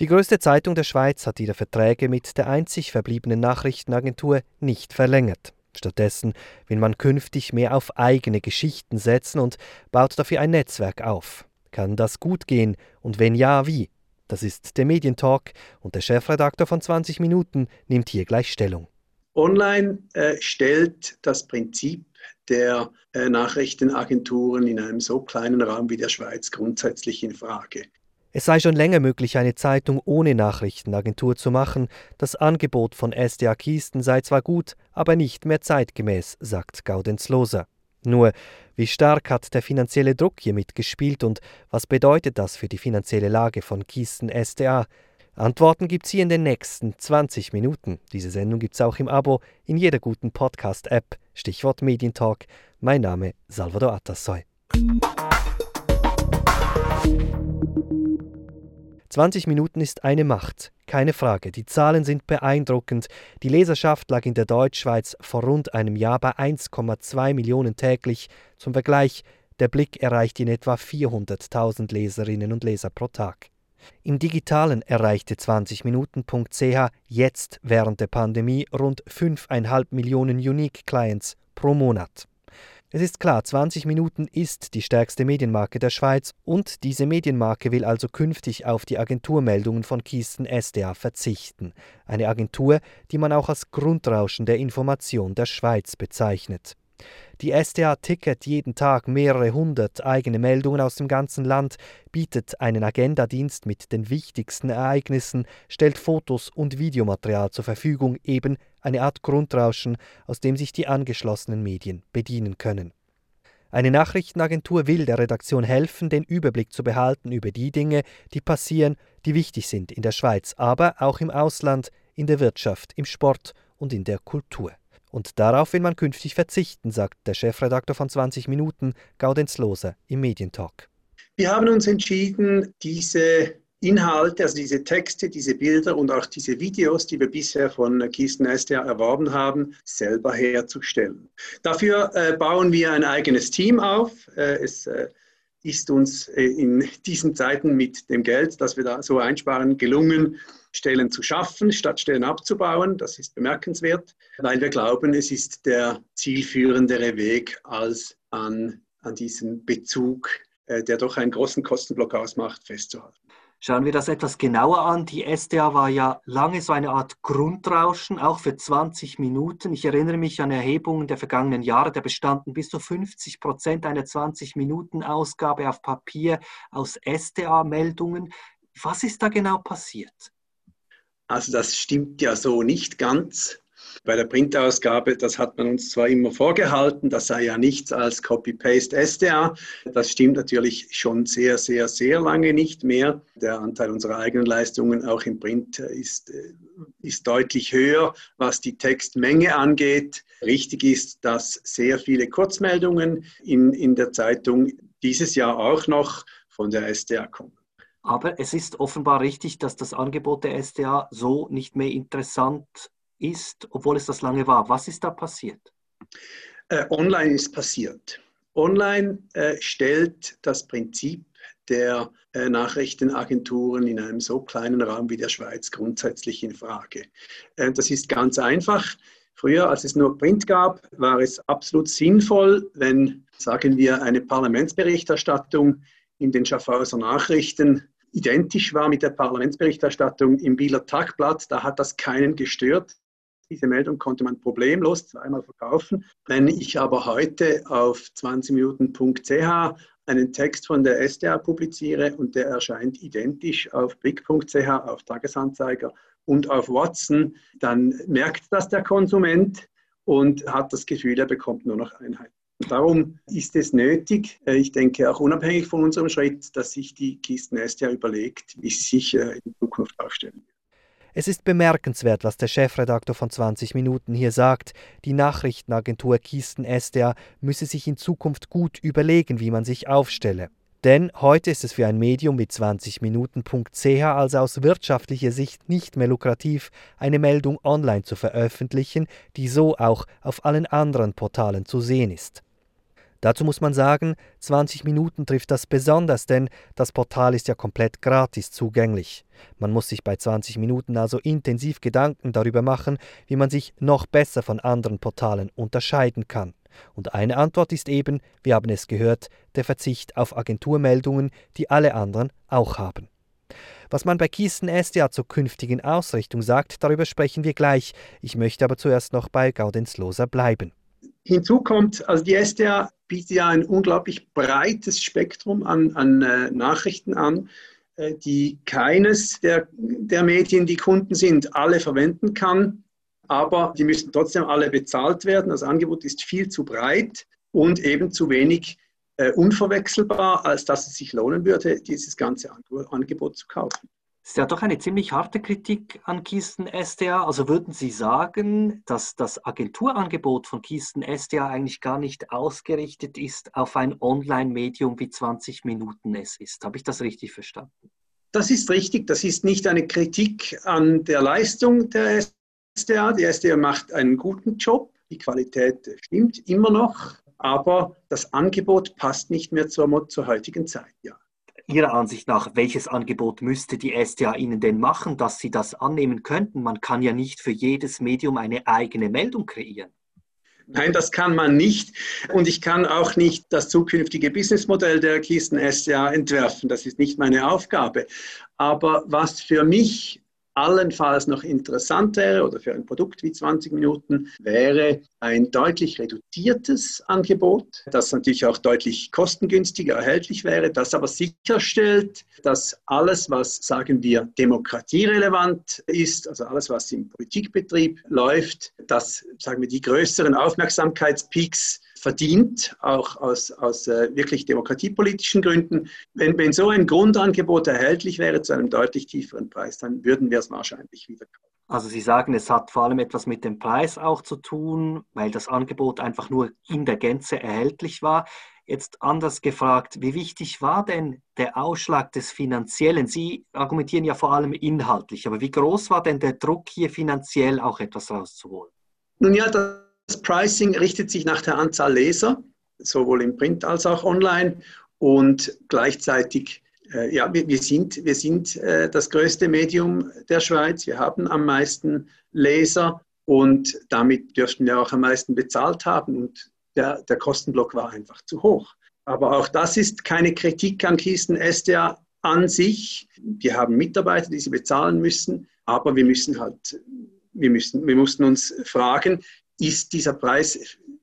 Die größte Zeitung der Schweiz hat ihre Verträge mit der einzig verbliebenen Nachrichtenagentur nicht verlängert. Stattdessen will man künftig mehr auf eigene Geschichten setzen und baut dafür ein Netzwerk auf. Kann das gut gehen und wenn ja, wie? Das ist der Medientalk und der Chefredakteur von 20 Minuten nimmt hier gleich Stellung. Online äh, stellt das Prinzip der äh, Nachrichtenagenturen in einem so kleinen Raum wie der Schweiz grundsätzlich in Frage. Es sei schon länger möglich, eine Zeitung ohne Nachrichtenagentur zu machen. Das Angebot von SDA Kiesten sei zwar gut, aber nicht mehr zeitgemäß, sagt Gaudenz Loser. Nur, wie stark hat der finanzielle Druck hier mitgespielt und was bedeutet das für die finanzielle Lage von Kiesten SDA? Antworten gibt's hier in den nächsten 20 Minuten. Diese Sendung gibt's auch im Abo in jeder guten Podcast-App. Stichwort Medientalk. Mein Name Salvador Atassoy. 20 Minuten ist eine Macht, keine Frage. Die Zahlen sind beeindruckend. Die Leserschaft lag in der Deutschschweiz vor rund einem Jahr bei 1,2 Millionen täglich. Zum Vergleich, der Blick erreicht in etwa 400.000 Leserinnen und Leser pro Tag. Im Digitalen erreichte 20minuten.ch jetzt während der Pandemie rund 5,5 Millionen Unique Clients pro Monat. Es ist klar, 20 Minuten ist die stärkste Medienmarke der Schweiz und diese Medienmarke will also künftig auf die Agenturmeldungen von Kiesten SDA verzichten. Eine Agentur, die man auch als Grundrauschen der Information der Schweiz bezeichnet. Die SDA ticket jeden Tag mehrere hundert eigene Meldungen aus dem ganzen Land, bietet einen Agendadienst mit den wichtigsten Ereignissen, stellt Fotos und Videomaterial zur Verfügung, eben eine Art Grundrauschen, aus dem sich die angeschlossenen Medien bedienen können. Eine Nachrichtenagentur will der Redaktion helfen, den Überblick zu behalten über die Dinge, die passieren, die wichtig sind in der Schweiz, aber auch im Ausland, in der Wirtschaft, im Sport und in der Kultur. Und darauf will man künftig verzichten, sagt der Chefredakteur von 20 Minuten, Gaudenz Loser, im Medientalk. Wir haben uns entschieden, diese Inhalte, also diese Texte, diese Bilder und auch diese Videos, die wir bisher von Kisten SDA erworben haben, selber herzustellen. Dafür äh, bauen wir ein eigenes Team auf. Äh, es äh, ist uns äh, in diesen Zeiten mit dem Geld, das wir da so einsparen, gelungen, Stellen zu schaffen, statt Stellen abzubauen. Das ist bemerkenswert, weil wir glauben, es ist der zielführendere Weg, als an, an diesen Bezug, äh, der doch einen großen Kostenblock ausmacht, festzuhalten. Schauen wir das etwas genauer an. Die SDA war ja lange so eine Art Grundrauschen, auch für 20 Minuten. Ich erinnere mich an Erhebungen der vergangenen Jahre, da bestanden bis zu 50 Prozent einer 20-Minuten-Ausgabe auf Papier aus SDA-Meldungen. Was ist da genau passiert? Also das stimmt ja so nicht ganz. Bei der Printausgabe, das hat man uns zwar immer vorgehalten, das sei ja nichts als Copy-Paste SDA. Das stimmt natürlich schon sehr, sehr, sehr lange nicht mehr. Der Anteil unserer eigenen Leistungen auch im Print ist, ist deutlich höher, was die Textmenge angeht. Richtig ist, dass sehr viele Kurzmeldungen in, in der Zeitung dieses Jahr auch noch von der SDA kommen. Aber es ist offenbar richtig, dass das Angebot der SDA so nicht mehr interessant ist, obwohl es das lange war. Was ist da passiert? Äh, online ist passiert. Online äh, stellt das Prinzip der äh, Nachrichtenagenturen in einem so kleinen Raum wie der Schweiz grundsätzlich in Frage. Das ist ganz einfach. Früher, als es nur Print gab, war es absolut sinnvoll, wenn, sagen wir, eine Parlamentsberichterstattung in den Schaffhauser Nachrichten identisch war mit der Parlamentsberichterstattung im Bieler Tagblatt. Da hat das keinen gestört. Diese Meldung konnte man problemlos zweimal verkaufen. Wenn ich aber heute auf 20minuten.ch einen Text von der SDA publiziere und der erscheint identisch auf blick.ch, auf Tagesanzeiger und auf Watson, dann merkt das der Konsument und hat das Gefühl, er bekommt nur noch Einheit. Darum ist es nötig, ich denke auch unabhängig von unserem Schritt, dass sich die Kisten SDA überlegt, wie sie sich äh, in Zukunft aufstellen. Es ist bemerkenswert, was der Chefredakteur von 20 Minuten hier sagt. Die Nachrichtenagentur Kisten SDA müsse sich in Zukunft gut überlegen, wie man sich aufstelle. Denn heute ist es für ein Medium wie 20minuten.ch also aus wirtschaftlicher Sicht nicht mehr lukrativ, eine Meldung online zu veröffentlichen, die so auch auf allen anderen Portalen zu sehen ist. Dazu muss man sagen, 20 Minuten trifft das besonders, denn das Portal ist ja komplett gratis zugänglich. Man muss sich bei 20 Minuten also intensiv Gedanken darüber machen, wie man sich noch besser von anderen Portalen unterscheiden kann. Und eine Antwort ist eben, wir haben es gehört, der Verzicht auf Agenturmeldungen, die alle anderen auch haben. Was man bei Kisten SDA zur künftigen Ausrichtung sagt, darüber sprechen wir gleich. Ich möchte aber zuerst noch bei Gaudenz Loser bleiben. Hinzu kommt, also die SDA bietet ja ein unglaublich breites Spektrum an, an äh, Nachrichten an, äh, die keines der, der Medien, die Kunden sind, alle verwenden kann. Aber die müssen trotzdem alle bezahlt werden. Das Angebot ist viel zu breit und eben zu wenig äh, unverwechselbar, als dass es sich lohnen würde, dieses ganze Angebot zu kaufen. Ist ja doch eine ziemlich harte Kritik an Kisten SDA. Also würden Sie sagen, dass das Agenturangebot von Kisten SDA eigentlich gar nicht ausgerichtet ist auf ein Online-Medium wie 20 Minuten es ist? Habe ich das richtig verstanden? Das ist richtig. Das ist nicht eine Kritik an der Leistung der SDA. Die SDA macht einen guten Job. Die Qualität stimmt immer noch. Aber das Angebot passt nicht mehr zur, zur heutigen Zeit. Ja. Ihrer Ansicht nach, welches Angebot müsste die STA Ihnen denn machen, dass Sie das annehmen könnten? Man kann ja nicht für jedes Medium eine eigene Meldung kreieren. Nein, das kann man nicht. Und ich kann auch nicht das zukünftige Businessmodell der Kisten SDA entwerfen. Das ist nicht meine Aufgabe. Aber was für mich allenfalls noch interessant wäre oder für ein Produkt wie 20 Minuten, wäre ein deutlich reduziertes Angebot, das natürlich auch deutlich kostengünstiger erhältlich wäre, das aber sicherstellt, dass alles, was, sagen wir, demokratierelevant ist, also alles, was im Politikbetrieb läuft, dass, sagen wir, die größeren Aufmerksamkeitspeaks verdient, auch aus, aus äh, wirklich demokratiepolitischen Gründen. Wenn, wenn so ein Grundangebot erhältlich wäre zu einem deutlich tieferen Preis, dann würden wir es wahrscheinlich wieder kaufen. Also Sie sagen, es hat vor allem etwas mit dem Preis auch zu tun, weil das Angebot einfach nur in der Gänze erhältlich war. Jetzt anders gefragt, wie wichtig war denn der Ausschlag des Finanziellen? Sie argumentieren ja vor allem inhaltlich, aber wie groß war denn der Druck hier finanziell auch etwas rauszuholen? Nun ja, das das Pricing richtet sich nach der Anzahl Leser, sowohl im Print als auch online. Und gleichzeitig, äh, ja, wir, wir, sind, wir sind äh, das größte Medium der Schweiz. Wir haben am meisten Leser und damit dürften wir auch am meisten bezahlt haben. Und der, der Kostenblock war einfach zu hoch. Aber auch das ist keine Kritik an Kisten SDA an sich. Wir haben Mitarbeiter, die sie bezahlen müssen, aber wir müssen halt, wir, müssen, wir mussten uns fragen, ist dieser Preis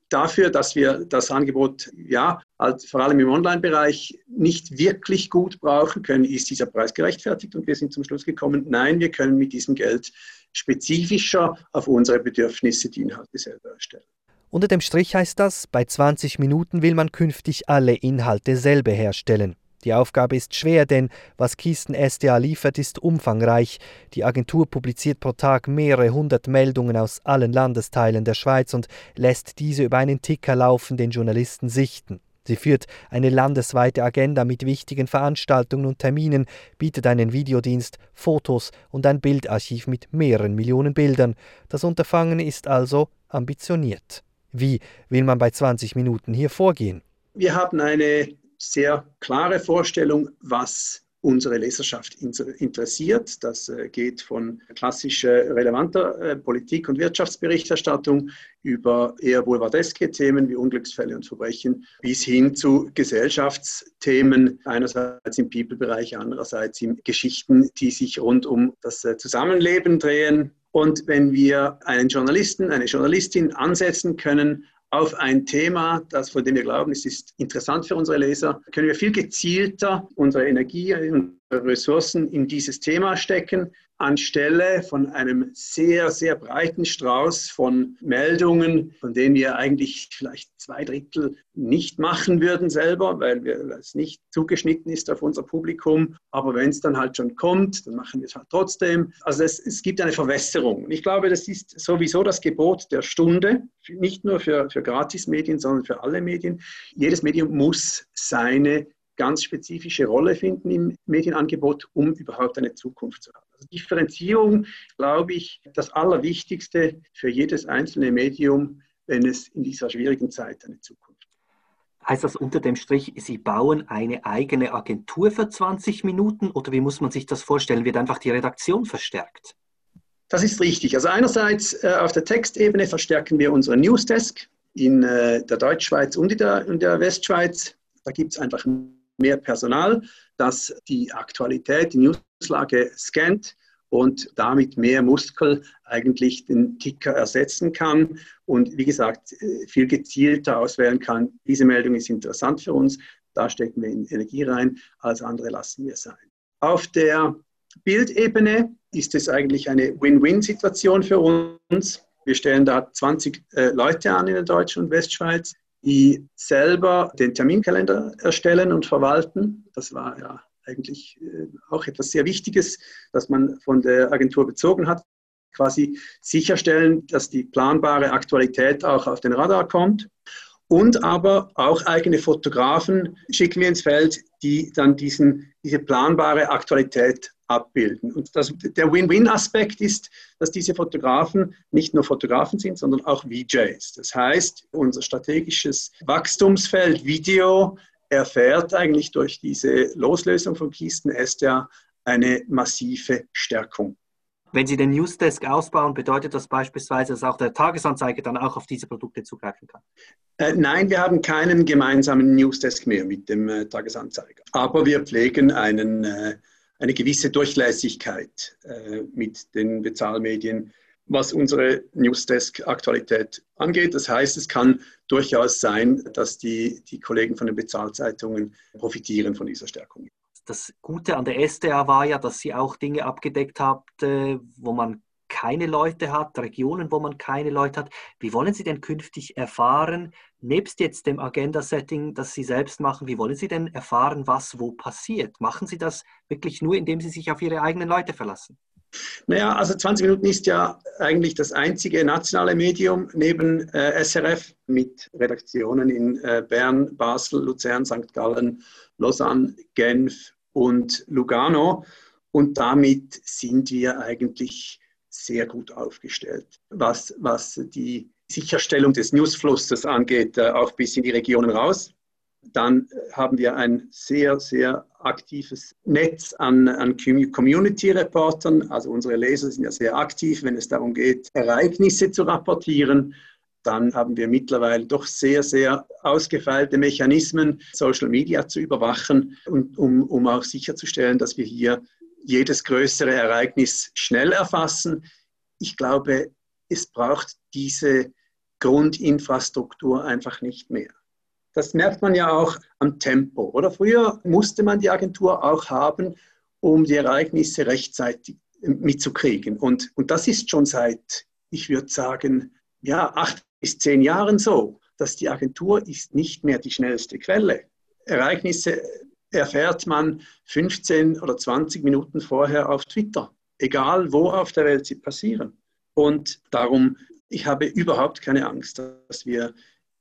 dafür, dass wir das Angebot, ja, halt vor allem im Online-Bereich nicht wirklich gut brauchen können, ist dieser Preis gerechtfertigt. Und wir sind zum Schluss gekommen, nein, wir können mit diesem Geld spezifischer auf unsere Bedürfnisse die Inhalte selber erstellen. Unter dem Strich heißt das, bei 20 Minuten will man künftig alle Inhalte selber herstellen. Die Aufgabe ist schwer, denn was Kisten SDA liefert, ist umfangreich. Die Agentur publiziert pro Tag mehrere hundert Meldungen aus allen Landesteilen der Schweiz und lässt diese über einen Ticker laufen den Journalisten sichten. Sie führt eine landesweite Agenda mit wichtigen Veranstaltungen und Terminen, bietet einen Videodienst, Fotos und ein Bildarchiv mit mehreren Millionen Bildern. Das Unterfangen ist also ambitioniert. Wie will man bei 20 Minuten hier vorgehen? Wir haben eine sehr klare Vorstellung, was unsere Leserschaft interessiert. Das äh, geht von klassischer, relevanter äh, Politik- und Wirtschaftsberichterstattung über eher boulevardeske Themen wie Unglücksfälle und Verbrechen bis hin zu Gesellschaftsthemen, einerseits im People-Bereich, andererseits in Geschichten, die sich rund um das äh, Zusammenleben drehen. Und wenn wir einen Journalisten, eine Journalistin ansetzen können auf ein Thema, das von dem wir glauben, es ist interessant für unsere Leser, können wir viel gezielter unsere Energie, unsere Ressourcen in dieses Thema stecken, anstelle von einem sehr, sehr breiten Strauß von Meldungen, von denen wir eigentlich vielleicht zwei Drittel nicht machen würden selber, weil es nicht zugeschnitten ist auf unser Publikum. Aber wenn es dann halt schon kommt, dann machen wir es halt trotzdem. Also es, es gibt eine Verwässerung. Und ich glaube, das ist sowieso das Gebot der Stunde, nicht nur für, für Gratismedien, sondern für alle Medien. Jedes Medium muss seine ganz spezifische Rolle finden im Medienangebot, um überhaupt eine Zukunft zu haben. Also Differenzierung, glaube ich, das Allerwichtigste für jedes einzelne Medium, wenn es in dieser schwierigen Zeit eine Zukunft hat. Heißt das unter dem Strich, Sie bauen eine eigene Agentur für 20 Minuten oder wie muss man sich das vorstellen? Wird einfach die Redaktion verstärkt? Das ist richtig. Also einerseits äh, auf der Textebene verstärken wir unsere Newsdesk in äh, der Deutschschweiz und in der, in der Westschweiz. Da gibt es einfach mehr Personal, das die Aktualität, die Newslage scannt und damit mehr Muskel eigentlich den Ticker ersetzen kann und wie gesagt viel gezielter auswählen kann. Diese Meldung ist interessant für uns, da stecken wir in Energie rein, alles andere lassen wir sein. Auf der Bildebene ist es eigentlich eine Win-Win-Situation für uns. Wir stellen da 20 äh, Leute an in der Deutschen und Westschweiz, die selber den Terminkalender erstellen und verwalten. Das war ja eigentlich äh, auch etwas sehr Wichtiges, das man von der Agentur bezogen hat. Quasi sicherstellen, dass die planbare Aktualität auch auf den Radar kommt. Und aber auch eigene Fotografen schicken wir ins Feld, die dann diesen, diese planbare Aktualität abbilden. Und das, der Win-Win-Aspekt ist, dass diese Fotografen nicht nur Fotografen sind, sondern auch VJs. Das heißt, unser strategisches Wachstumsfeld Video erfährt eigentlich durch diese Loslösung von Kisten SDA eine massive Stärkung. Wenn Sie den Newsdesk ausbauen, bedeutet das beispielsweise, dass auch der Tagesanzeiger dann auch auf diese Produkte zugreifen kann? Äh, nein, wir haben keinen gemeinsamen Newsdesk mehr mit dem äh, Tagesanzeiger. Aber wir pflegen einen, äh, eine gewisse Durchlässigkeit äh, mit den Bezahlmedien was unsere Newsdesk-Aktualität angeht. Das heißt, es kann durchaus sein, dass die, die Kollegen von den Bezahlzeitungen profitieren von dieser Stärkung. Das Gute an der SDA war ja, dass sie auch Dinge abgedeckt habt, wo man keine Leute hat, Regionen, wo man keine Leute hat. Wie wollen Sie denn künftig erfahren, nebst jetzt dem Agenda-Setting, das Sie selbst machen, wie wollen Sie denn erfahren, was wo passiert? Machen Sie das wirklich nur, indem Sie sich auf Ihre eigenen Leute verlassen? Naja, also 20 Minuten ist ja eigentlich das einzige nationale Medium neben äh, SRF mit Redaktionen in äh, Bern, Basel, Luzern, St. Gallen, Lausanne, Genf und Lugano. Und damit sind wir eigentlich sehr gut aufgestellt, was, was die Sicherstellung des Newsflusses angeht, äh, auch bis in die Regionen raus. Dann haben wir ein sehr, sehr aktives Netz an, an Community-Reportern. Also unsere Leser sind ja sehr aktiv, wenn es darum geht, Ereignisse zu rapportieren. Dann haben wir mittlerweile doch sehr, sehr ausgefeilte Mechanismen, Social Media zu überwachen, und, um, um auch sicherzustellen, dass wir hier jedes größere Ereignis schnell erfassen. Ich glaube, es braucht diese Grundinfrastruktur einfach nicht mehr. Das merkt man ja auch am Tempo. Oder früher musste man die Agentur auch haben, um die Ereignisse rechtzeitig mitzukriegen. Und, und das ist schon seit, ich würde sagen, ja, acht bis zehn Jahren so, dass die Agentur ist nicht mehr die schnellste Quelle. Ereignisse erfährt man 15 oder 20 Minuten vorher auf Twitter, egal wo auf der Welt sie passieren. Und darum, ich habe überhaupt keine Angst, dass wir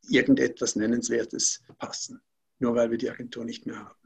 irgendetwas Nennenswertes passen, nur weil wir die Agentur nicht mehr haben.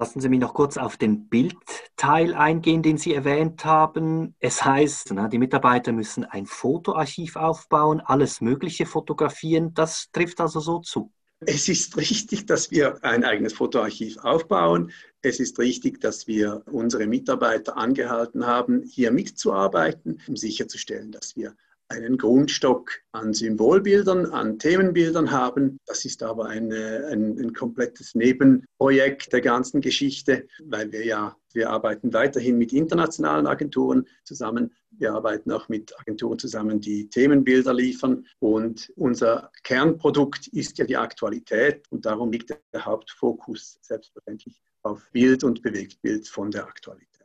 Lassen Sie mich noch kurz auf den Bildteil eingehen, den Sie erwähnt haben. Es heißt, die Mitarbeiter müssen ein Fotoarchiv aufbauen, alles Mögliche fotografieren. Das trifft also so zu. Es ist richtig, dass wir ein eigenes Fotoarchiv aufbauen. Es ist richtig, dass wir unsere Mitarbeiter angehalten haben, hier mitzuarbeiten, um sicherzustellen, dass wir einen Grundstock an Symbolbildern, an Themenbildern haben. Das ist aber ein, ein, ein, komplettes Nebenprojekt der ganzen Geschichte, weil wir ja, wir arbeiten weiterhin mit internationalen Agenturen zusammen. Wir arbeiten auch mit Agenturen zusammen, die Themenbilder liefern. Und unser Kernprodukt ist ja die Aktualität. Und darum liegt der Hauptfokus selbstverständlich auf Bild und Bewegtbild von der Aktualität.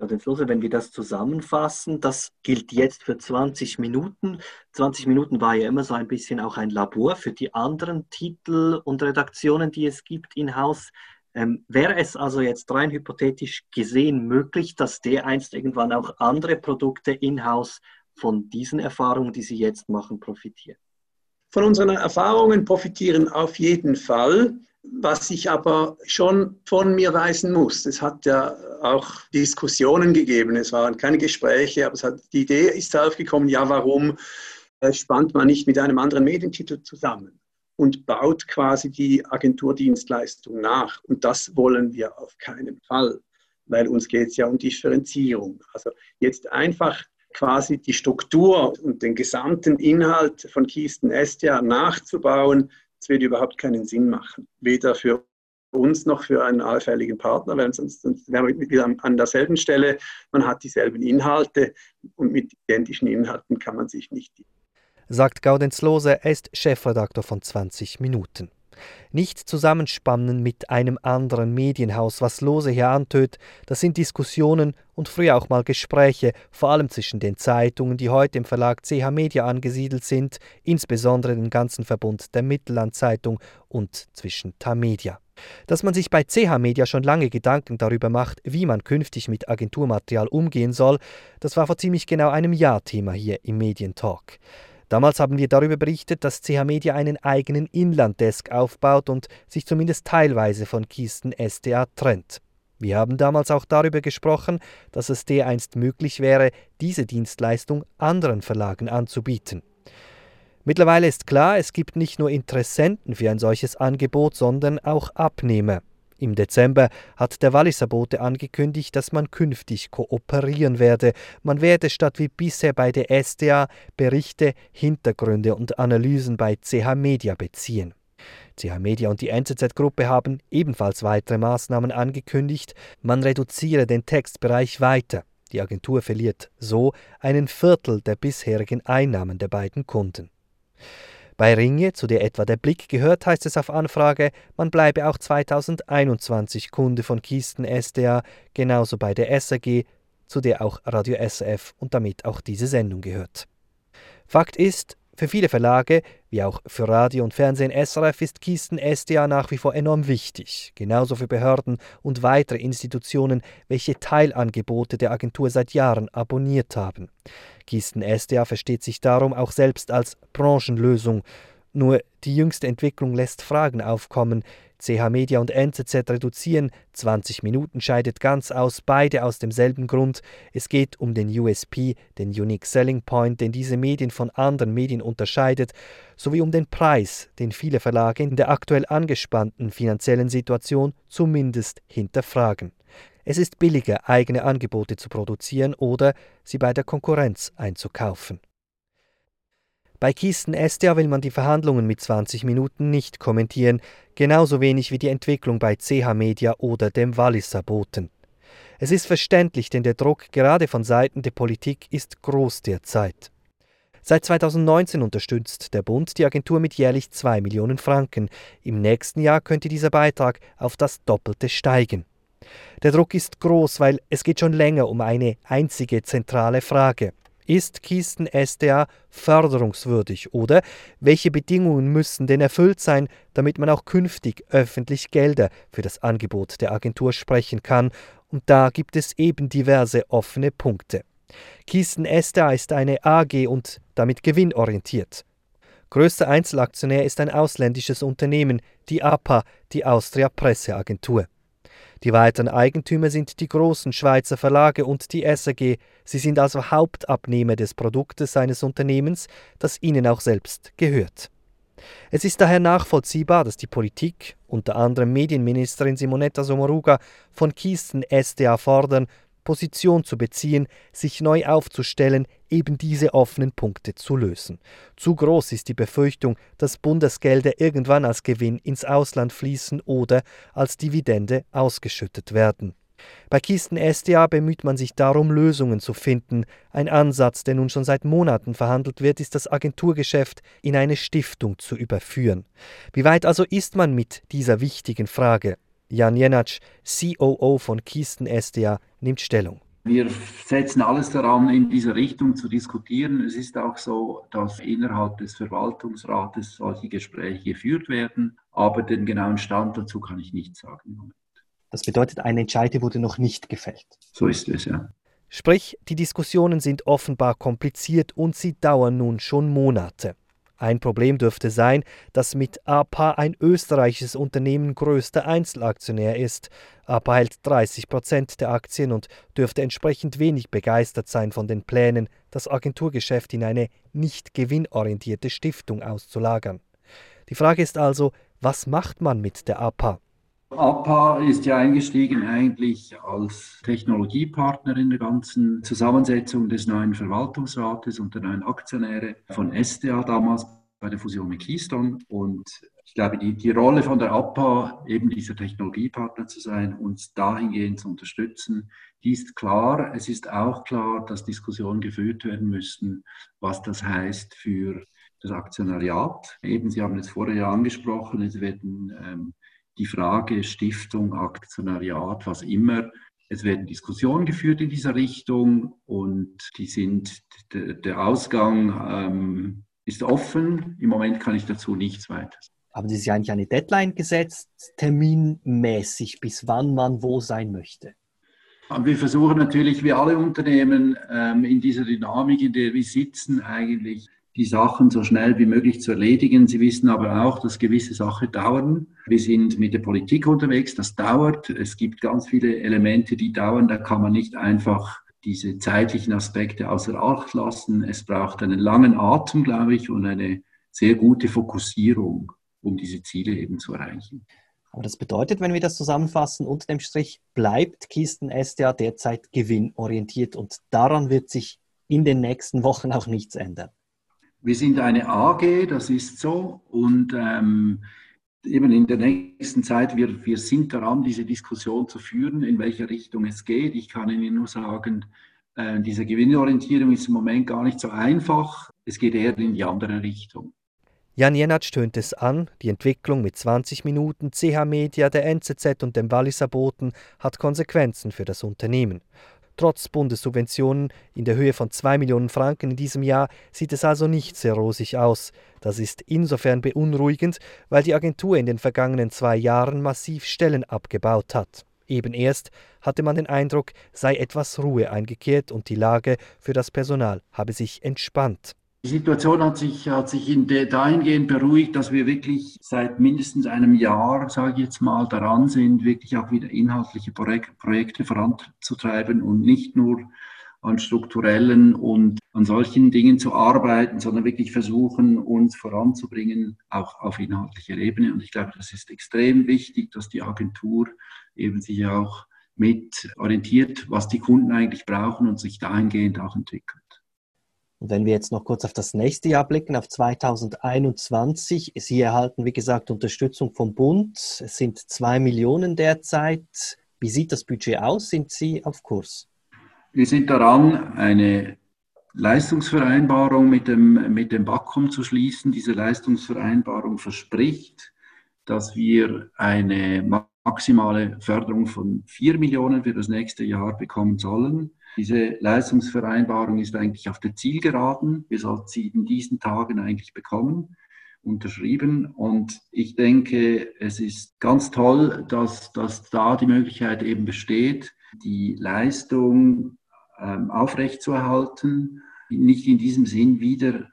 Also insofern, wenn wir das zusammenfassen, das gilt jetzt für 20 Minuten. 20 Minuten war ja immer so ein bisschen auch ein Labor für die anderen Titel und Redaktionen, die es gibt in-house. Ähm, wäre es also jetzt rein hypothetisch gesehen möglich, dass der einst irgendwann auch andere Produkte in-house von diesen Erfahrungen, die Sie jetzt machen, profitieren? Von unseren Erfahrungen profitieren auf jeden Fall. Was ich aber schon von mir weisen muss, es hat ja auch Diskussionen gegeben, es waren keine Gespräche, aber hat, die Idee ist aufgekommen, ja, warum äh, spannt man nicht mit einem anderen Medientitel zusammen? und baut quasi die Agenturdienstleistung nach. Und das wollen wir auf keinen Fall, weil uns geht es ja um Differenzierung. Also jetzt einfach quasi die Struktur und den gesamten Inhalt von Kisten Estia nachzubauen, das wird überhaupt keinen Sinn machen. Weder für uns noch für einen allfälligen Partner, weil sonst, sonst wären wir wieder an derselben Stelle. Man hat dieselben Inhalte und mit identischen Inhalten kann man sich nicht sagt Gaudenz Lose, er ist Chefredakteur von 20 Minuten. Nicht zusammenspannen mit einem anderen Medienhaus, was Lose hier antönt, das sind Diskussionen und früher auch mal Gespräche, vor allem zwischen den Zeitungen, die heute im Verlag CH Media angesiedelt sind, insbesondere den ganzen Verbund der Mittellandzeitung und zwischen Tamedia. Dass man sich bei CH Media schon lange Gedanken darüber macht, wie man künftig mit Agenturmaterial umgehen soll, das war vor ziemlich genau einem Jahr Thema hier im Medientalk. Damals haben wir darüber berichtet, dass CH Media einen eigenen Inlanddesk aufbaut und sich zumindest teilweise von Kisten SDA trennt. Wir haben damals auch darüber gesprochen, dass es dereinst möglich wäre, diese Dienstleistung anderen Verlagen anzubieten. Mittlerweile ist klar, es gibt nicht nur Interessenten für ein solches Angebot, sondern auch Abnehmer. Im Dezember hat der Walliser Bote angekündigt, dass man künftig kooperieren werde. Man werde statt wie bisher bei der SDA Berichte, Hintergründe und Analysen bei CH Media beziehen. CH Media und die NZZ-Gruppe haben ebenfalls weitere Maßnahmen angekündigt. Man reduziere den Textbereich weiter. Die Agentur verliert so einen Viertel der bisherigen Einnahmen der beiden Kunden. Bei Ringe, zu der etwa der Blick gehört, heißt es auf Anfrage, man bleibe auch 2021 Kunde von Kisten SDA, genauso bei der SAG, zu der auch Radio SF und damit auch diese Sendung gehört. Fakt ist, für viele Verlage, wie auch für Radio und Fernsehen SRF, ist Kisten SDA nach wie vor enorm wichtig, genauso für Behörden und weitere Institutionen, welche Teilangebote der Agentur seit Jahren abonniert haben. Kisten SDA versteht sich darum auch selbst als Branchenlösung. Nur die jüngste Entwicklung lässt Fragen aufkommen, CH Media und NZZ reduzieren, 20 Minuten scheidet ganz aus, beide aus demselben Grund. Es geht um den USP, den Unique Selling Point, den diese Medien von anderen Medien unterscheidet, sowie um den Preis, den viele Verlage in der aktuell angespannten finanziellen Situation zumindest hinterfragen. Es ist billiger, eigene Angebote zu produzieren oder sie bei der Konkurrenz einzukaufen. Bei Kisten Estia will man die Verhandlungen mit 20 Minuten nicht kommentieren, genauso wenig wie die Entwicklung bei CH Media oder dem Walliser Boten. Es ist verständlich, denn der Druck gerade von Seiten der Politik ist groß derzeit. Seit 2019 unterstützt der Bund die Agentur mit jährlich 2 Millionen Franken. Im nächsten Jahr könnte dieser Beitrag auf das Doppelte steigen. Der Druck ist groß, weil es geht schon länger um eine einzige zentrale Frage. Ist Kisten SDA förderungswürdig oder welche Bedingungen müssen denn erfüllt sein, damit man auch künftig öffentlich Gelder für das Angebot der Agentur sprechen kann? Und da gibt es eben diverse offene Punkte. Kisten SDA ist eine AG und damit gewinnorientiert. Größter Einzelaktionär ist ein ausländisches Unternehmen, die APA, die Austria Presseagentur. Die weiteren Eigentümer sind die großen Schweizer Verlage und die SAG. Sie sind also Hauptabnehmer des Produktes seines Unternehmens, das ihnen auch selbst gehört. Es ist daher nachvollziehbar, dass die Politik, unter anderem Medienministerin Simonetta Sommaruga, von Kisten SDA fordern, Position zu beziehen, sich neu aufzustellen, eben diese offenen Punkte zu lösen. Zu groß ist die Befürchtung, dass Bundesgelder irgendwann als Gewinn ins Ausland fließen oder als Dividende ausgeschüttet werden. Bei Kisten SDA bemüht man sich darum, Lösungen zu finden. Ein Ansatz, der nun schon seit Monaten verhandelt wird, ist das Agenturgeschäft in eine Stiftung zu überführen. Wie weit also ist man mit dieser wichtigen Frage? Jan Jenatsch, COO von Kisten SDA, nimmt Stellung. Wir setzen alles daran, in diese Richtung zu diskutieren. Es ist auch so, dass innerhalb des Verwaltungsrates solche Gespräche geführt werden, aber den genauen Stand dazu kann ich nicht sagen. Das bedeutet, eine Entscheidung wurde noch nicht gefällt. So ist es, ja. Sprich, die Diskussionen sind offenbar kompliziert und sie dauern nun schon Monate. Ein Problem dürfte sein, dass mit APA ein österreichisches Unternehmen größter Einzelaktionär ist. APA hält 30 Prozent der Aktien und dürfte entsprechend wenig begeistert sein von den Plänen, das Agenturgeschäft in eine nicht gewinnorientierte Stiftung auszulagern. Die Frage ist also, was macht man mit der APA? APA ist ja eingestiegen eigentlich als Technologiepartner in der ganzen Zusammensetzung des neuen Verwaltungsrates und der neuen Aktionäre von SDA damals bei der Fusion mit Keystone. Und ich glaube, die, die Rolle von der APA, eben dieser Technologiepartner zu sein, uns dahingehend zu unterstützen, die ist klar. Es ist auch klar, dass Diskussionen geführt werden müssen, was das heißt für das Aktionariat. Eben, Sie haben es vorher ja angesprochen, es werden ähm, die Frage Stiftung, Aktionariat, was immer, es werden Diskussionen geführt in dieser Richtung und die sind, der Ausgang ähm, ist offen. Im Moment kann ich dazu nichts weiter sagen. Haben Sie sich eigentlich eine Deadline gesetzt, terminmäßig, bis wann man wo sein möchte? Wir versuchen natürlich, wie alle Unternehmen, ähm, in dieser Dynamik, in der wir sitzen, eigentlich die Sachen so schnell wie möglich zu erledigen. Sie wissen aber auch, dass gewisse Sachen dauern. Wir sind mit der Politik unterwegs, das dauert. Es gibt ganz viele Elemente, die dauern. Da kann man nicht einfach diese zeitlichen Aspekte außer Acht lassen. Es braucht einen langen Atem, glaube ich, und eine sehr gute Fokussierung, um diese Ziele eben zu erreichen. Aber das bedeutet, wenn wir das zusammenfassen, unter dem Strich bleibt Kisten SDA derzeit gewinnorientiert und daran wird sich in den nächsten Wochen auch nichts ändern. Wir sind eine AG, das ist so. Und ähm, eben in der nächsten Zeit, wir, wir sind daran, diese Diskussion zu führen, in welche Richtung es geht. Ich kann Ihnen nur sagen, äh, diese Gewinnorientierung ist im Moment gar nicht so einfach. Es geht eher in die andere Richtung. Jan Jenatsch tönt es an, die Entwicklung mit 20 Minuten CH Media, der NZZ und dem Walliser Boten hat Konsequenzen für das Unternehmen. Trotz Bundessubventionen in der Höhe von 2 Millionen Franken in diesem Jahr sieht es also nicht sehr rosig aus. Das ist insofern beunruhigend, weil die Agentur in den vergangenen zwei Jahren massiv Stellen abgebaut hat. Eben erst hatte man den Eindruck, sei etwas Ruhe eingekehrt und die Lage für das Personal habe sich entspannt. Die Situation hat sich, hat sich in de, dahingehend beruhigt, dass wir wirklich seit mindestens einem Jahr, sage ich jetzt mal, daran sind, wirklich auch wieder inhaltliche Projek Projekte voranzutreiben und nicht nur an strukturellen und an solchen Dingen zu arbeiten, sondern wirklich versuchen, uns voranzubringen, auch auf inhaltlicher Ebene. Und ich glaube, das ist extrem wichtig, dass die Agentur eben sich auch mit orientiert, was die Kunden eigentlich brauchen und sich dahingehend auch entwickelt. Und wenn wir jetzt noch kurz auf das nächste Jahr blicken, auf 2021, Sie erhalten, wie gesagt, Unterstützung vom Bund. Es sind zwei Millionen derzeit. Wie sieht das Budget aus? Sind Sie auf Kurs? Wir sind daran, eine Leistungsvereinbarung mit dem, mit dem BAKOM zu schließen. Diese Leistungsvereinbarung verspricht, dass wir eine maximale Förderung von vier Millionen für das nächste Jahr bekommen sollen. Diese Leistungsvereinbarung ist eigentlich auf der Zielgeraden. Wir sollten sie in diesen Tagen eigentlich bekommen, unterschrieben. Und ich denke, es ist ganz toll, dass, dass da die Möglichkeit eben besteht, die Leistung ähm, aufrechtzuerhalten. Nicht in diesem Sinn wieder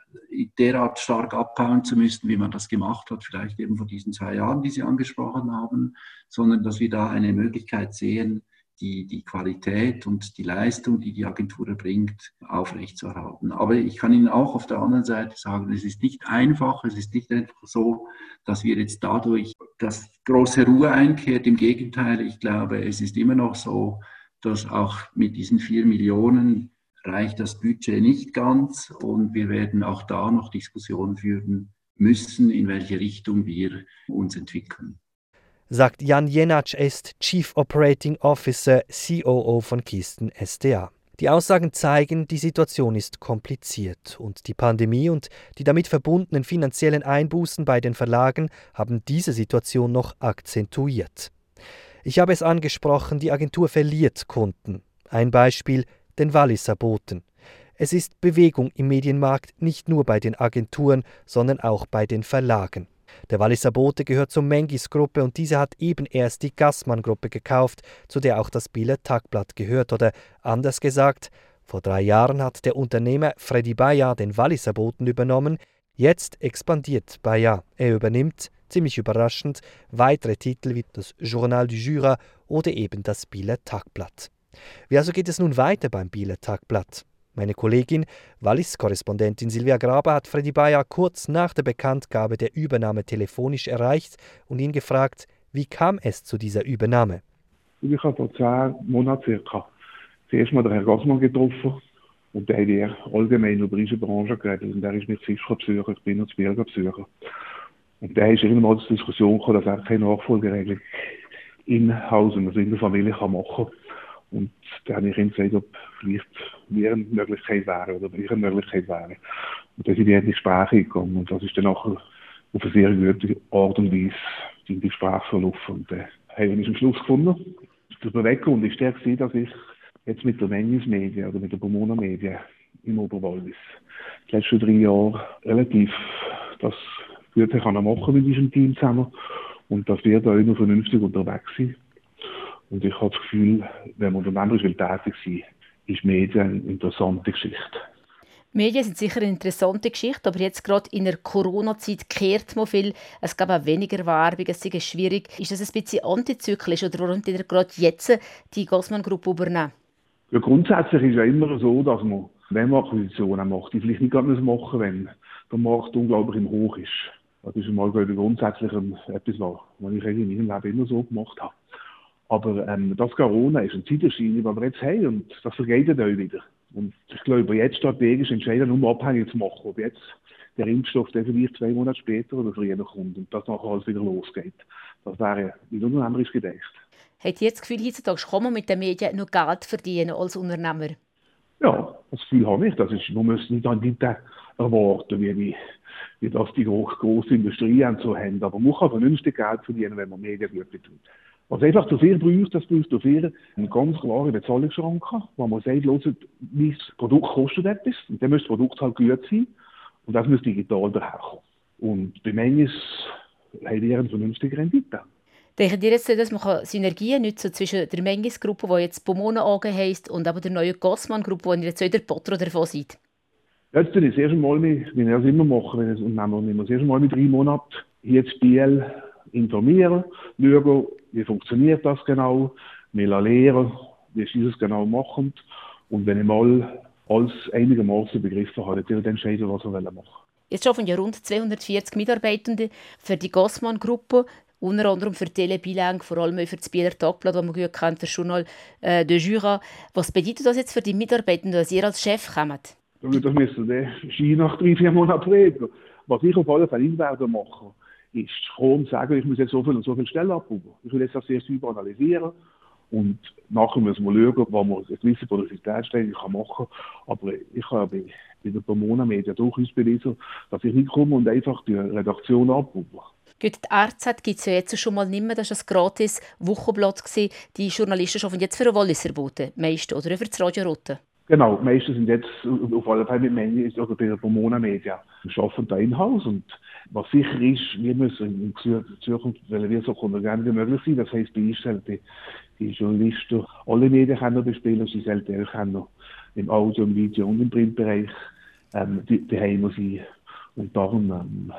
derart stark abbauen zu müssen, wie man das gemacht hat, vielleicht eben vor diesen zwei Jahren, die Sie angesprochen haben, sondern dass wir da eine Möglichkeit sehen, die, die Qualität und die Leistung, die die Agentur erbringt, aufrechtzuerhalten. Aber ich kann Ihnen auch auf der anderen Seite sagen, es ist nicht einfach, es ist nicht einfach so, dass wir jetzt dadurch dass große Ruhe einkehrt. Im Gegenteil, ich glaube, es ist immer noch so, dass auch mit diesen vier Millionen reicht das Budget nicht ganz und wir werden auch da noch Diskussionen führen müssen, in welche Richtung wir uns entwickeln sagt Jan Jenatsch, ist Chief Operating Officer, COO von Kisten SDA. Die Aussagen zeigen, die Situation ist kompliziert und die Pandemie und die damit verbundenen finanziellen Einbußen bei den Verlagen haben diese Situation noch akzentuiert. Ich habe es angesprochen, die Agentur verliert Kunden. Ein Beispiel, den Walliser Boten. Es ist Bewegung im Medienmarkt nicht nur bei den Agenturen, sondern auch bei den Verlagen. Der Walliser Bote gehört zur Mengis-Gruppe und diese hat eben erst die Gassmann-Gruppe gekauft, zu der auch das Bieler Tagblatt gehört. Oder anders gesagt, vor drei Jahren hat der Unternehmer Freddy Bayer den Walliser Boten übernommen. Jetzt expandiert Bayer. Er übernimmt, ziemlich überraschend, weitere Titel wie das Journal du Jura oder eben das Bieler Tagblatt. Wie also geht es nun weiter beim Bieler Tagblatt? Meine Kollegin, Wallis-Korrespondentin Silvia Graber, hat Freddy Bayer kurz nach der Bekanntgabe der Übernahme telefonisch erreicht und ihn gefragt, wie kam es zu dieser Übernahme? Ich habe vor zehn Monaten circa zuerst mal den Herrn Gassmann getroffen und der hat eher allgemein über unsere Branche geredet und der ist mit Fisch besuchen, ich bin Bier besuchen. Und da ist irgendwann zur Diskussion gekommen, dass er keine Nachfolgeregelung in Haus, also in der Familie kann machen kann. Und da habe ich ihm gesagt, ob vielleicht mir eine Möglichkeit wäre oder ihre Möglichkeit wäre. Und da sind wir in die Gespräche gegangen. Und das ist dann nachher auf eine sehr gute Art und Weise in die Gespräche verlaufen. Und dann haben wir am Schluss gefunden. Der Beweggrund ist der dass ich jetzt mit der Menus Media oder mit der Pomona Media im Oberwallis die letzten drei Jahre relativ das Gute kann machen mit diesem Team zusammen und dass wir da immer vernünftig unterwegs sind und ich habe das Gefühl, wenn man unternehmerisch will tätig sein ist Medien eine interessante Geschichte. Medien sind sicher eine interessante Geschichte, aber jetzt gerade in der Corona-Zeit kehrt man viel. Es gab auch weniger Werbung, es ist schwierig. Ist das ein bisschen antizyklisch oder warum ihr gerade jetzt die Gossmann-Gruppe übernehmen? Ja, grundsätzlich ist es ja immer so, dass man, wenn man Akquisitionen macht, die vielleicht nicht gerade machen wenn der Markt unglaublich im Hoch ist. Das ist mal grundsätzlich etwas, was ich in meinem Leben immer so gemacht habe. Aber ähm, das Corona ist eine Zeiterschiene, die wir jetzt haben und das vergeht dann auch wieder. Und ich glaube, jetzt strategisch entscheiden, nur abhängig zu machen, ob jetzt der Impfstoff der vielleicht zwei Monate später oder früher kommt und das nachher alles wieder losgeht. Das wäre nicht unternehmerisch gedacht. Hat ihr das Gefühl, heutzutage kann man mit den Medien nur Geld verdienen als Unternehmer? Ja, das Gefühl habe ich. Das ist, man muss nicht an die erwarten, wie, die, wie das die große Industrie so haben. Aber man kann vernünftig Geld verdienen, wenn man Medien gut betreibt. Was einfach dafür braucht, das braucht dafür eine ganz klare Bezahlungsschranke, wo man sagt, hört, mein Produkt kostet etwas, und dann muss das Produkt halt gut sein, und das muss digital daherkommen. Und bei Menges haben wir eine vernünftige Rendite. Denken ihr jetzt, dass man Synergien nutzen zwischen der Menges-Gruppe, die jetzt Pomona AG heisst, und aber der neuen Gossmann-Gruppe, wo ihr jetzt wieder Potro davon seid? Jetzt bin ich das erste Mal, wie ich das immer mache, wenn ich es das erste Mal mit drei Monaten hier in Biel informieren, schauen, wie funktioniert das genau, wir lernen, wie ist dieses genau machen und wenn ich mal alles einigermaßen begriffen habe, dann entscheiden, was wir machen wollen. Jetzt arbeiten ja rund 240 Mitarbeitende für die Gossmann-Gruppe, unter anderem für Tele Bilang, vor allem für das Bieler Tagblatt, das man gut kennt, das Journal äh, de Jura. Was bedeutet das jetzt für die Mitarbeitenden, dass ihr als Chef kommt? Das müssen wir nach drei, vier Monaten reden. Was ich auf alle Fälle machen ist kaum sagen, ich muss jetzt so viel und so viel Stellen abbauen. Ich will jetzt das sehr sauber analysieren und nachher müssen wir schauen, wo man eine gewisse Produktivitätssteigerung machen kann. Aber ich habe bei der Pomona Media durchaus bewiesen, dass ich nicht komme und einfach die Redaktion abbaue. Gut, die RZ gibt es ja jetzt schon mal nicht mehr. Das war ein gratis Wochenblatt. Die Journalisten arbeiten jetzt für ein Walliser Bote, meist, oder für das Radio Rote. Genau, die meisten sind jetzt auf alle Fälle mit Menge oder bei der Pomona Media. Wir arbeiten da in-house und was sicher ist, wir müssen in Zukunft, weil wir so konvergent wie möglich sein, das heisst, bei uns sollten die Journalisten alle Medien können bespielen, sie sollten auch können im Audio, im Video und im Printbereich ähm, daheim sein. Und darum, ähm,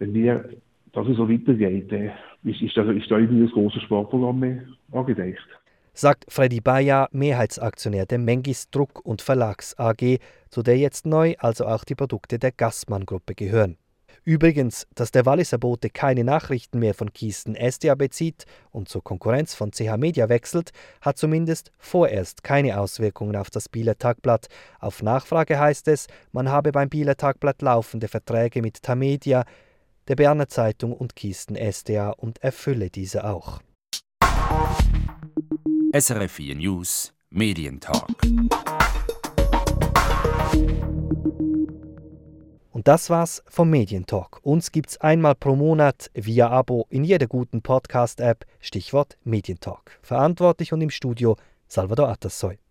wenn wir das so weitergeht, äh, ist, ist, ist da irgendwie ein grosses Sportprogramm angedacht sagt Freddy Bayer, Mehrheitsaktionär der Mengis Druck- und Verlags AG, zu der jetzt neu also auch die Produkte der Gassmann-Gruppe gehören. Übrigens, dass der Walliser Bote keine Nachrichten mehr von Kisten SDA bezieht und zur Konkurrenz von CH Media wechselt, hat zumindest vorerst keine Auswirkungen auf das Bieler Tagblatt. Auf Nachfrage heißt es, man habe beim Bieler Tagblatt laufende Verträge mit Tamedia, der Berner Zeitung und Kisten SDA und erfülle diese auch. SRF 4 News Medientalk. Und das war's vom Medientalk. Uns gibt's einmal pro Monat via Abo in jeder guten Podcast-App, Stichwort Medientalk. Verantwortlich und im Studio Salvador Atassoy.